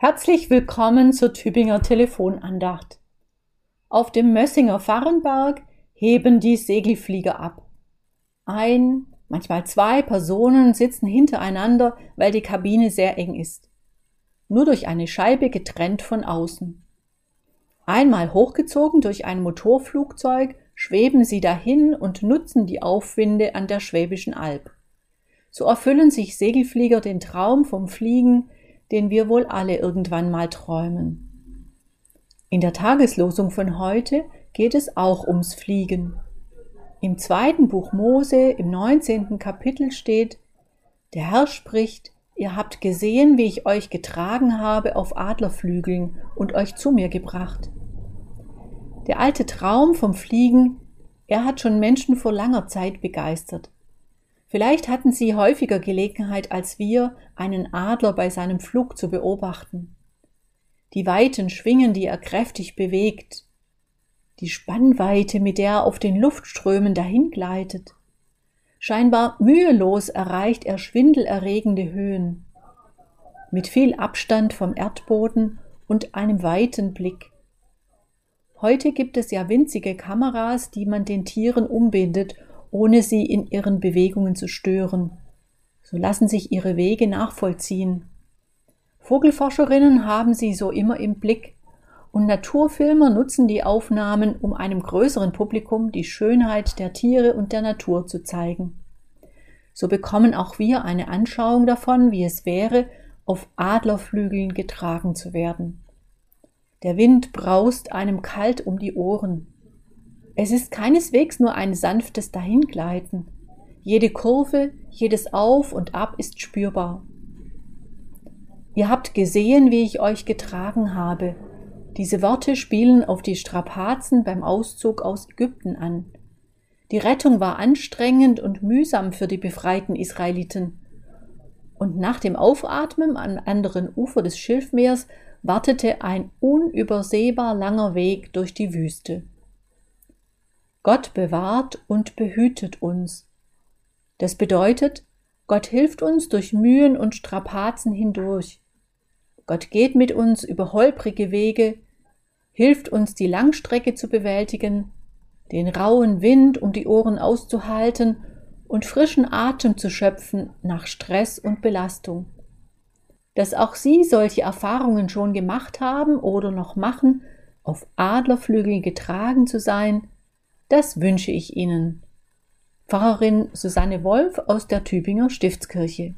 Herzlich willkommen zur Tübinger Telefonandacht. Auf dem Mössinger Farrenberg heben die Segelflieger ab. Ein, manchmal zwei Personen sitzen hintereinander, weil die Kabine sehr eng ist. Nur durch eine Scheibe getrennt von außen. Einmal hochgezogen durch ein Motorflugzeug schweben sie dahin und nutzen die Aufwinde an der Schwäbischen Alb. So erfüllen sich Segelflieger den Traum vom Fliegen, den wir wohl alle irgendwann mal träumen. In der Tageslosung von heute geht es auch ums Fliegen. Im zweiten Buch Mose im 19. Kapitel steht, der Herr spricht, ihr habt gesehen, wie ich euch getragen habe auf Adlerflügeln und euch zu mir gebracht. Der alte Traum vom Fliegen, er hat schon Menschen vor langer Zeit begeistert. Vielleicht hatten sie häufiger Gelegenheit als wir, einen Adler bei seinem Flug zu beobachten. Die weiten Schwingen, die er kräftig bewegt, die Spannweite, mit der er auf den Luftströmen dahingleitet. Scheinbar mühelos erreicht er schwindelerregende Höhen, mit viel Abstand vom Erdboden und einem weiten Blick. Heute gibt es ja winzige Kameras, die man den Tieren umbindet ohne sie in ihren Bewegungen zu stören. So lassen sich ihre Wege nachvollziehen. Vogelforscherinnen haben sie so immer im Blick und Naturfilmer nutzen die Aufnahmen, um einem größeren Publikum die Schönheit der Tiere und der Natur zu zeigen. So bekommen auch wir eine Anschauung davon, wie es wäre, auf Adlerflügeln getragen zu werden. Der Wind braust einem kalt um die Ohren. Es ist keineswegs nur ein sanftes Dahingleiten. Jede Kurve, jedes Auf und Ab ist spürbar. Ihr habt gesehen, wie ich euch getragen habe. Diese Worte spielen auf die Strapazen beim Auszug aus Ägypten an. Die Rettung war anstrengend und mühsam für die befreiten Israeliten. Und nach dem Aufatmen am anderen Ufer des Schilfmeers wartete ein unübersehbar langer Weg durch die Wüste. Gott bewahrt und behütet uns. Das bedeutet, Gott hilft uns durch Mühen und Strapazen hindurch. Gott geht mit uns über holprige Wege, hilft uns die Langstrecke zu bewältigen, den rauen Wind um die Ohren auszuhalten und frischen Atem zu schöpfen nach Stress und Belastung. Dass auch Sie solche Erfahrungen schon gemacht haben oder noch machen, auf Adlerflügeln getragen zu sein, das wünsche ich Ihnen. Pfarrerin Susanne Wolf aus der Tübinger Stiftskirche.